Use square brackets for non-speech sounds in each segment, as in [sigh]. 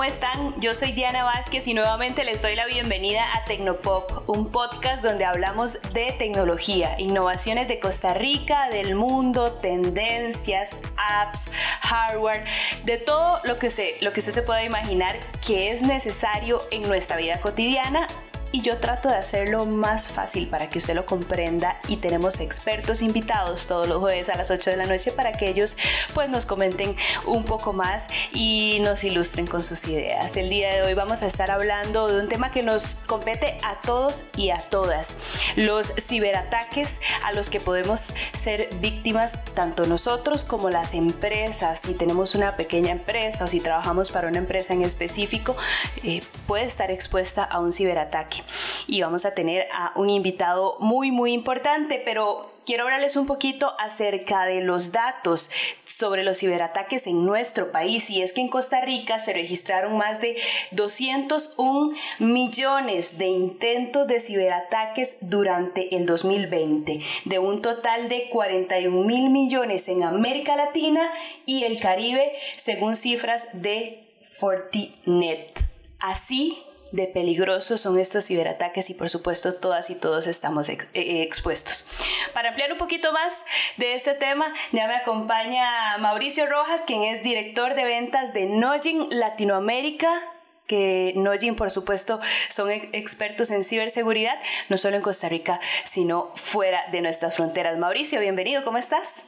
¿Cómo están? Yo soy Diana Vázquez y nuevamente les doy la bienvenida a Tecnopop, un podcast donde hablamos de tecnología, innovaciones de Costa Rica, del mundo, tendencias, apps, hardware, de todo lo que, se, lo que usted se pueda imaginar que es necesario en nuestra vida cotidiana y yo trato de hacerlo más fácil para que usted lo comprenda y tenemos expertos invitados todos los jueves a las 8 de la noche para que ellos pues nos comenten un poco más y nos ilustren con sus ideas. El día de hoy vamos a estar hablando de un tema que nos compete a todos y a todas, los ciberataques a los que podemos ser víctimas tanto nosotros como las empresas. Si tenemos una pequeña empresa o si trabajamos para una empresa en específico, eh, puede estar expuesta a un ciberataque y vamos a tener a un invitado muy muy importante, pero quiero hablarles un poquito acerca de los datos sobre los ciberataques en nuestro país. Y es que en Costa Rica se registraron más de 201 millones de intentos de ciberataques durante el 2020, de un total de 41 mil millones en América Latina y el Caribe, según cifras de Fortinet. Así de peligrosos son estos ciberataques y por supuesto todas y todos estamos eh, eh, expuestos. Para ampliar un poquito más de este tema, ya me acompaña Mauricio Rojas, quien es director de ventas de Nogin Latinoamérica que Nogin, por supuesto, son expertos en ciberseguridad, no solo en Costa Rica, sino fuera de nuestras fronteras. Mauricio, bienvenido, ¿cómo estás?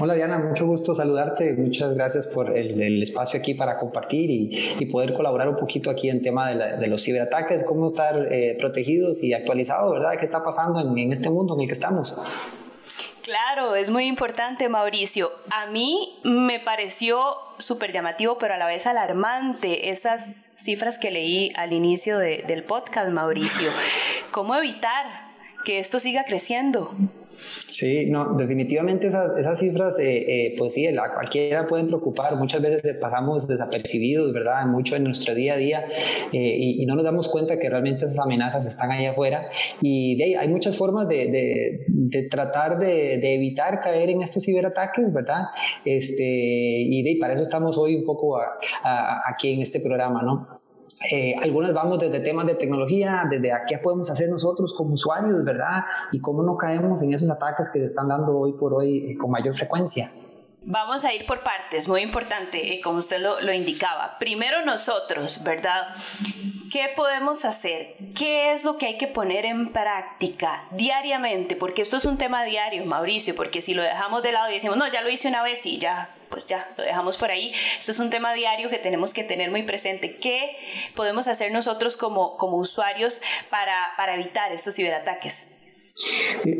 Hola Diana, mucho gusto saludarte. Muchas gracias por el, espacio aquí para compartir y, poder colaborar un poquito aquí en tema de, los ciberataques, cómo estar eh, protegidos y actualizados, ¿verdad? ¿Qué está pasando en, este mundo en el que estamos? Claro, es muy importante, Mauricio. A mí me pareció súper llamativo, pero a la vez alarmante esas cifras que leí al inicio del podcast, Mauricio. ¿Cómo evitar que esto siga creciendo? Sí, no, definitivamente esas, esas cifras, eh, eh, pues sí, a cualquiera pueden preocupar. Muchas veces pasamos desapercibidos, ¿verdad? Mucho en nuestro día a día eh, y, no nos damos cuenta que realmente esas amenazas están ahí afuera. Y de ahí, hay muchas formas de, de, de tratar de, de, evitar caer en estos ciberataques, ¿verdad? Este, y de, para eso estamos hoy un poco aquí en este programa, ¿no? Eh, algunas vamos desde temas de tecnología, desde a qué podemos hacer nosotros como usuarios, ¿verdad? Y cómo no caemos en esos ataques que se están dando hoy por hoy eh, con mayor frecuencia. Vamos a ir por partes, muy importante, eh, como usted lo, lo, indicaba. Primero nosotros, ¿verdad? ¿Qué podemos hacer? ¿Qué es lo que hay que poner en práctica diariamente? Porque esto es un tema diario, Mauricio, porque si lo dejamos de lado y decimos, no, ya lo hice una vez y ya, pues ya, lo dejamos por ahí. Esto es un tema diario que tenemos que tener muy presente. ¿Qué podemos hacer nosotros como, como usuarios para, para evitar estos ciberataques?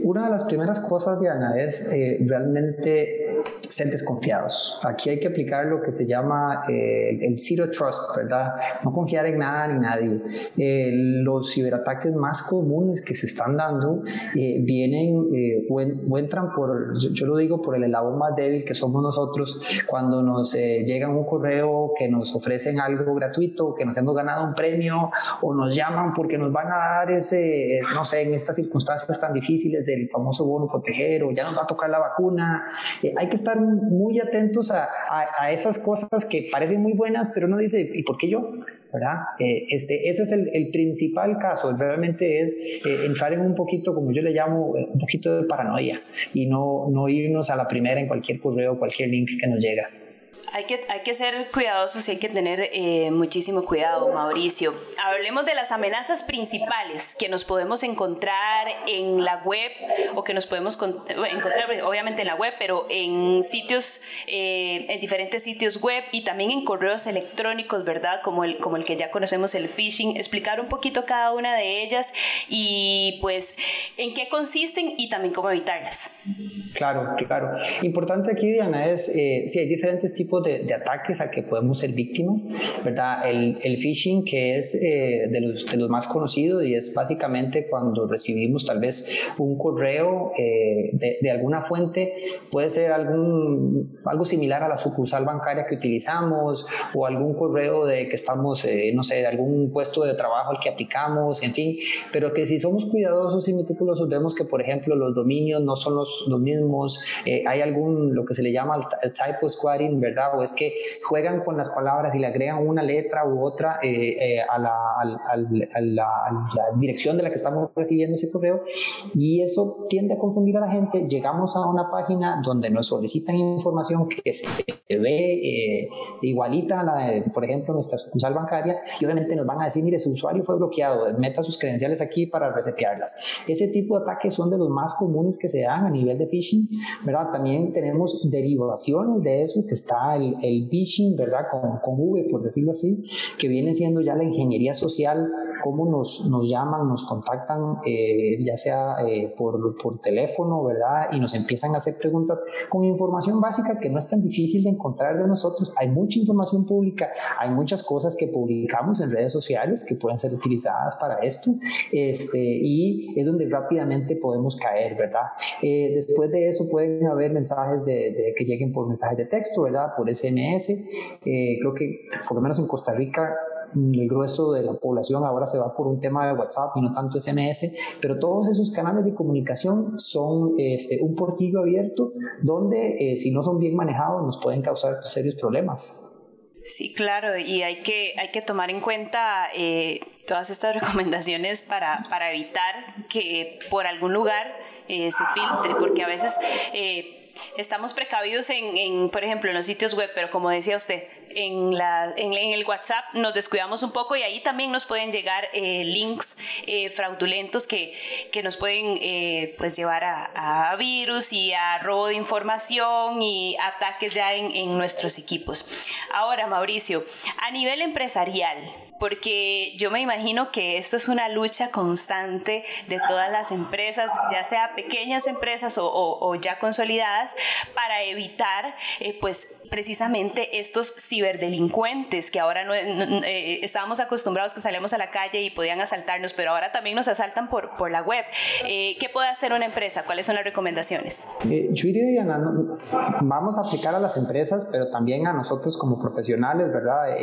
Una de las primeras cosas, Diana, es eh, realmente ser desconfiados. Aquí hay que aplicar lo que se llama eh, el zero trust, ¿verdad? No confiar en nada ni nadie. Eh, los ciberataques más comunes que se están dando vienen o, entran por, yo, lo digo, por el eslabón más débil que somos nosotros cuando nos llega un correo que nos ofrecen algo gratuito, que nos hemos ganado un premio o nos llaman porque nos van a dar ese, no sé, en estas circunstancias difíciles del famoso bono proteger o ya nos va a tocar la vacuna. Eh, hay que estar muy atentos a, a, esas cosas que parecen muy buenas, pero uno dice, ¿y por qué yo? ¿verdad? Eh, este, ese es el, el, principal caso, realmente es eh, entrar en un poquito, como yo le llamo, un poquito de paranoia y no, no irnos a la primera en cualquier correo, cualquier link que nos llega. Hay que, hay que ser cuidadosos y hay que tener eh, muchísimo cuidado, Mauricio. Hablemos de las amenazas principales que nos podemos encontrar en la web o que nos podemos encontrar, obviamente en la web, pero en sitios, eh, en diferentes sitios web y también en correos electrónicos, ¿verdad? Como el, como el que ya conocemos, el phishing. Explicar un poquito cada una de ellas y pues en qué consisten y también cómo evitarlas. Claro, claro. Importante aquí, Diana, es eh, si hay diferentes tipos de, ataques a que podemos ser víctimas, ¿verdad? El, el phishing, que es eh, de, los, de, los, más conocidos y es básicamente cuando recibimos tal vez un correo eh, de, de, alguna fuente, puede ser algún, algo similar a la sucursal bancaria que utilizamos o algún correo de que estamos, eh, no sé, de algún puesto de trabajo al que aplicamos, en fin, pero que si somos cuidadosos y meticulosos vemos que, por ejemplo, los dominios no son los, los mismos, hay algún, lo que se le llama el typo squatting, ¿verdad? O es que juegan con las palabras y le agregan una letra u otra a, la, a, la, dirección de la que estamos recibiendo ese correo y eso tiende a confundir a la gente. Llegamos a una página donde nos solicitan información que se ve igualita a la de, por ejemplo, nuestra sucursal bancaria y obviamente nos van a decir, mire, su usuario fue bloqueado, meta sus credenciales aquí para resetearlas. Ese tipo de ataques son de los más comunes que se dan a nivel de phishing, ¿verdad? También tenemos derivaciones de eso, que está el, el phishing, ¿verdad? Con, con V, por decirlo así, que viene siendo ya la ingeniería social cómo nos, nos llaman, nos contactan, eh, ya sea eh, por, por, teléfono, ¿verdad? Y nos empiezan a hacer preguntas con información básica que no es tan difícil de encontrar de nosotros. Hay mucha información pública, hay muchas cosas que publicamos en redes sociales que pueden ser utilizadas para esto, este, y es donde rápidamente podemos caer, ¿verdad? Eh, después de eso pueden haber mensajes de, de, que lleguen por mensajes de texto, ¿verdad? Por SMS. creo que por lo menos en Costa Rica el grueso de la población ahora se va por un tema de WhatsApp y no tanto SMS, pero todos esos canales de comunicación son este, un portillo abierto donde eh, si no son bien manejados nos pueden causar serios problemas. Sí, claro, y hay que, hay que tomar en cuenta eh, todas estas [laughs] recomendaciones para, para, evitar que por algún lugar eh, se filtre, porque a veces estamos precavidos en, en, por ejemplo, en los sitios web, pero como decía usted, en, la, en, el WhatsApp nos descuidamos un poco y ahí también nos pueden llegar eh, links eh, fraudulentos que, que, nos pueden eh, pues llevar a, a, virus y a robo de información y ataques ya en, en nuestros equipos. Ahora, Mauricio, a nivel empresarial, porque yo me imagino que esto es una lucha constante de todas las empresas, ya sea pequeñas empresas o, ya consolidadas, para evitar pues precisamente estos ciberdelincuentes que ahora no, eh, estábamos acostumbrados que salíamos a la calle y podían asaltarnos, pero ahora también nos asaltan por, por la web. Eh, ¿Qué puede hacer una empresa? ¿Cuáles son las recomendaciones? yo diría, vamos a aplicar a las empresas, pero también a nosotros como profesionales, ¿verdad?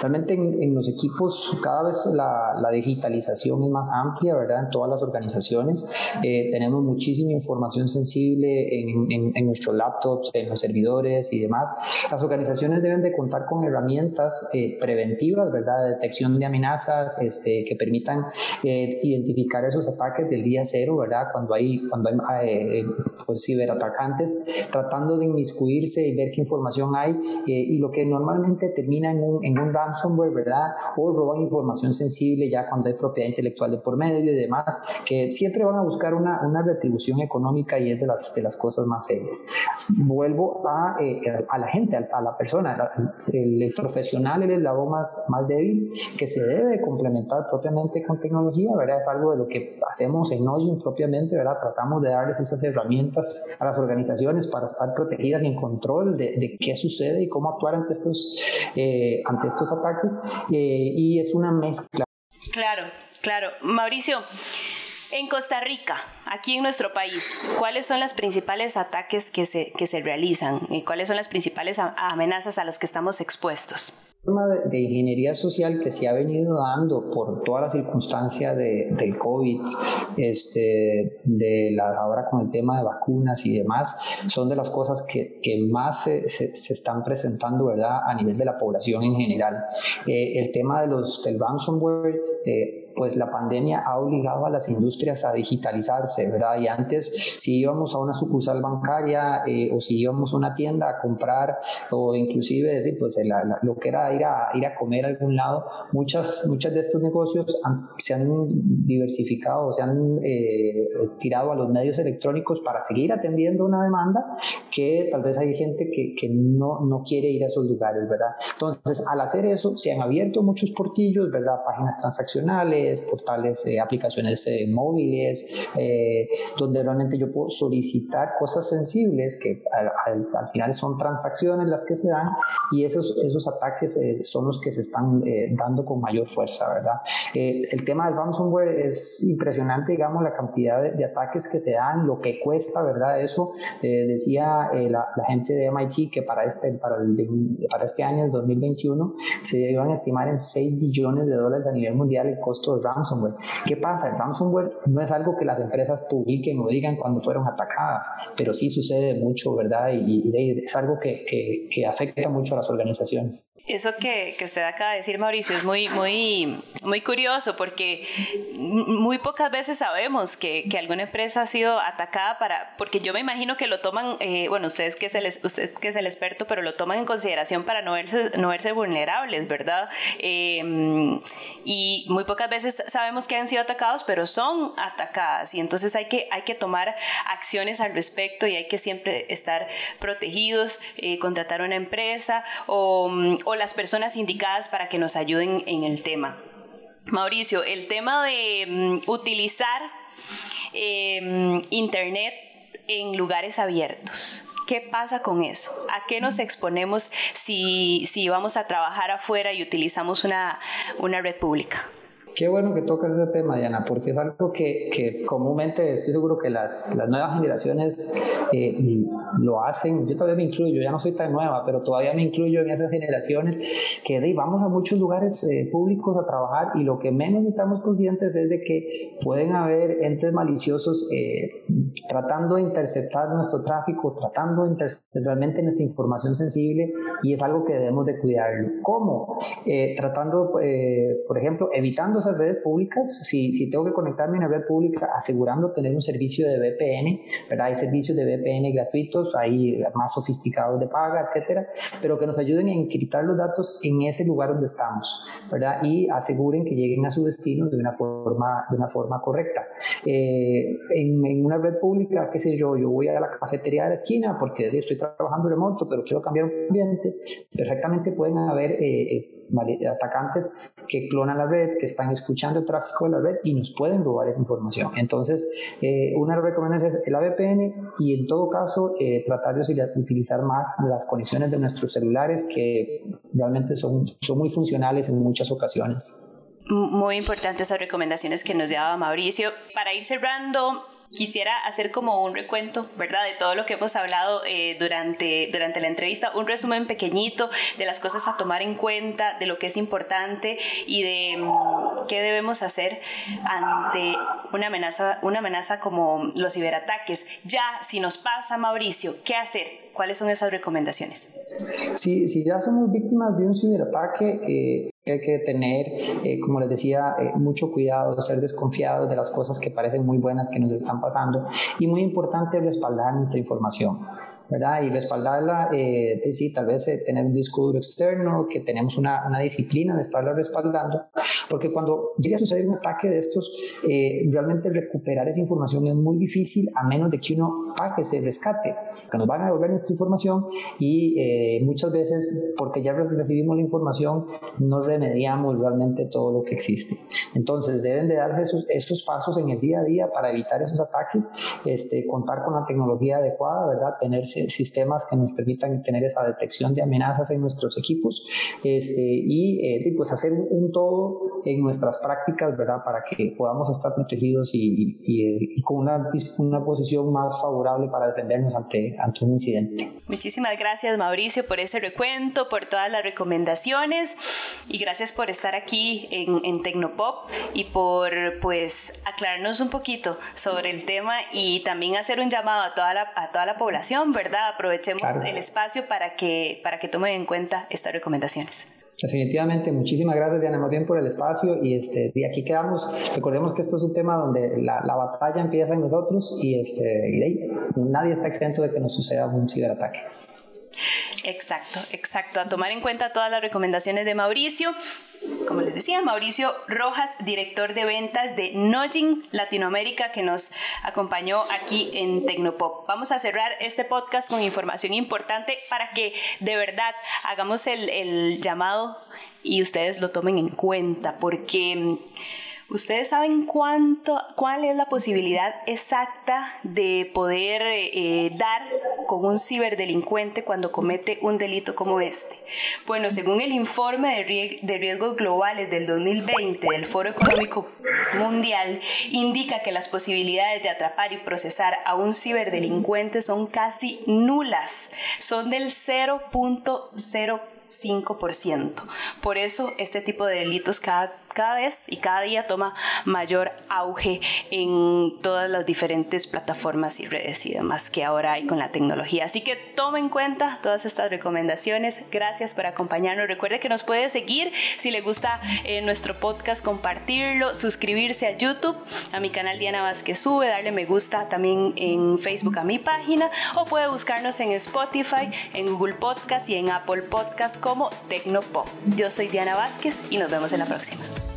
realmente en los equipos cada vez la, la, digitalización es más amplia, ¿verdad? En todas las organizaciones. Eh, tenemos muchísima información sensible en, en, nuestros laptops, en los servidores y demás. Las organizaciones deben de contar con herramientas eh, preventivas, ¿verdad? De detección de amenazas este, que permitan eh, identificar esos ataques del día cero, ¿verdad? Cuando hay, cuando hay pues, ciberatacantes tratando de inmiscuirse y ver qué información hay y lo que normalmente termina en un, en un ransomware, ¿verdad? o roban información sensible ya cuando hay propiedad intelectual de por medio y demás, que siempre van a buscar una, una retribución económica y es de las, de las cosas más serias. Vuelvo a, eh, a la gente, a, la persona, el, profesional, el eslabón más, más débil que se debe complementar propiamente con tecnología, ¿verdad? Es algo de lo que hacemos en Nojin propiamente, ¿verdad? Tratamos de darles esas herramientas a las organizaciones para estar protegidas y en control de, de qué sucede y cómo actuar ante estos, eh, ante estos ataques. Eh, y es una mezcla. Claro, claro. Mauricio, en Costa Rica, aquí en nuestro país, ¿cuáles son los principales ataques que se, que se realizan y cuáles son las principales amenazas a las que estamos expuestos? de, de, ingeniería social que se ha venido dando por toda la circunstancia de, del COVID, este, de la, ahora con el tema de vacunas y demás, son de las cosas que, que más se, se, están presentando ¿verdad? a nivel de la población en general. Eh, el tema de los, del ransomware, eh, pues la pandemia ha obligado a las industrias a digitalizarse, ¿verdad? Y antes, si íbamos a una sucursal bancaria eh, o si íbamos a una tienda a comprar o inclusive pues lo que era ir a, ir a comer a algún lado, muchas, muchas de estos negocios se han diversificado, se han eh, tirado a los medios electrónicos para seguir atendiendo una demanda que tal vez hay gente que, que no, no quiere ir a esos lugares, ¿verdad? Entonces, al hacer eso, se han abierto muchos portillos, ¿verdad? Páginas transaccionales, portales, eh, aplicaciones eh, móviles, donde realmente yo puedo solicitar cosas sensibles que al, al, final son transacciones las que se dan y esos, esos ataques son los que se están eh, dando con mayor fuerza, ¿verdad? Eh, el tema del ransomware es impresionante, digamos, la cantidad de, ataques que se dan, lo que cuesta, ¿verdad? Eso eh, decía la, gente de MIT que para este, para, el, para este año, el 2021, se iban a estimar en 6 billones de dólares a nivel mundial el costo ransomware. ¿Qué pasa? El ransomware no es algo que las empresas publiquen o digan cuando fueron atacadas, pero sí sucede mucho, ¿verdad? Y, es algo que, que, afecta mucho a las organizaciones. Eso que, que usted acaba de decir, Mauricio, es muy, muy, muy curioso porque muy pocas veces sabemos que, que alguna empresa ha sido atacada para, porque yo me imagino que lo toman, eh, bueno, ustedes que es el, usted que es el experto, pero lo toman en consideración para no verse, no verse vulnerables, ¿verdad? Em, y muy pocas veces sabemos que han sido atacados, pero son atacadas y entonces hay que, hay que tomar acciones al respecto y hay que siempre estar protegidos, eh, contratar una empresa o, o las personas indicadas para que nos ayuden en el tema. Mauricio, el tema de mm, utilizar em, Internet en lugares abiertos. ¿Qué pasa con eso? ¿A qué nos exponemos si, si vamos a trabajar afuera y utilizamos una, una red pública? Qué bueno que tocas ese tema, Diana, porque es algo que, que comúnmente estoy seguro que las, las nuevas generaciones eh, lo hacen. Yo todavía me incluyo, ya no soy tan nueva, pero todavía me incluyo en esas generaciones que de, vamos a muchos lugares eh, públicos a trabajar y lo que menos estamos conscientes es de que pueden haber entes maliciosos eh, tratando de interceptar nuestro tráfico, tratando de interceptar realmente nuestra información sensible y es algo que debemos de cuidarlo. ¿Cómo? tratando, por ejemplo, evitando esas redes públicas, si, si tengo que conectarme a una red pública, asegurando tener un servicio de VPN, ¿verdad? Hay servicios de VPN gratuitos, hay más sofisticados de paga, etcétera, pero que nos ayuden a encriptar los datos en ese lugar donde estamos, ¿verdad? Y aseguren que lleguen a su destino de una forma, de una forma correcta. Eh, en, en, una red pública, qué sé yo, yo voy a la cafetería de la esquina porque estoy trabajando remoto, pero quiero cambiar un ambiente, perfectamente pueden haber eh, eh atacantes que clonan la red, que están escuchando el tráfico de la red y nos pueden robar esa información. Entonces, eh, una recomendación es el VPN y en todo caso eh, tratar de utilizar más las conexiones de nuestros celulares que realmente son, son muy funcionales en muchas ocasiones. Muy importantes esas recomendaciones que nos daba Mauricio. Para ir cerrando, quisiera hacer como un recuento, ¿verdad? De todo lo que hemos hablado eh, durante, durante la entrevista, un resumen pequeñito de las cosas a tomar en cuenta, de lo que es importante y de mm, qué debemos hacer ante una amenaza, una amenaza como los ciberataques. Ya, si nos pasa, Mauricio, ¿qué hacer? ¿Cuáles son esas recomendaciones? Si, si ya somos víctimas de un ciberataque, eh, hay que tener, eh, como les decía, eh, mucho cuidado, ser desconfiados de las cosas que parecen muy buenas que nos están pasando y muy importante respaldar nuestra información. ¿verdad? Y respaldarla, eh, sí, tal vez eh, tener un disco duro externo, que tenemos una, una, disciplina de estarla respaldando, porque cuando llega a suceder un ataque de estos, eh, realmente recuperar esa información es muy difícil a menos de que uno pague ese rescate, que nos van a devolver nuestra información y eh, muchas veces, porque ya recibimos la información, no remediamos realmente todo lo que existe. Entonces, deben de darse esos, esos pasos en el día a día para evitar esos ataques, este, contar con la tecnología adecuada, ¿verdad? Tenerse sistemas que nos permitan tener esa detección de amenazas en nuestros equipos este, y eh, pues hacer un todo en nuestras prácticas, ¿verdad? Para que podamos estar protegidos y, y, con una, una, posición más favorable para defendernos ante, ante un incidente. Muchísimas gracias Mauricio por ese recuento, por todas las recomendaciones y gracias por estar aquí en, en Tecnopop y por pues aclararnos un poquito sobre el tema y también hacer un llamado a toda la, a toda la población, ¿verdad? Aprovechemos el espacio para que, para que tomen en cuenta estas recomendaciones. Definitivamente, muchísimas gracias Diana, más bien por el espacio y este, de aquí quedamos. Recordemos que esto es un tema donde la, la batalla empieza en nosotros y, este, y de ahí, nadie está exento de que nos suceda un ciberataque. Exacto, exacto. A tomar en cuenta todas las recomendaciones de Mauricio. Como les decía, Mauricio Rojas, director de ventas de Nudging Latinoamérica, que nos acompañó aquí en Tecnopop. Vamos a cerrar este podcast con información importante para que de verdad hagamos el, el llamado y ustedes lo tomen en cuenta, porque ¿Ustedes saben cuánto, cuál es la posibilidad exacta de poder eh, dar con un ciberdelincuente cuando comete un delito como este? Bueno, según el informe de riesgos globales del 2020 del Foro Económico Mundial, indica que las posibilidades de atrapar y procesar a un ciberdelincuente son casi nulas, son del 0.05%. Por eso este tipo de delitos cada cada vez y cada día toma mayor auge en todas las diferentes plataformas y redes y demás que ahora hay con la tecnología. Así que tome en cuenta todas estas recomendaciones. Gracias por acompañarnos. Recuerde que nos puede seguir si le gusta eh, nuestro podcast, compartirlo, suscribirse a YouTube, a mi canal Diana Vázquez Sube, darle me gusta también en Facebook a mi página o puede buscarnos en Spotify, en Google Podcast y en Apple Podcast como Tecnopop. Yo soy Diana Vázquez y nos vemos en la próxima.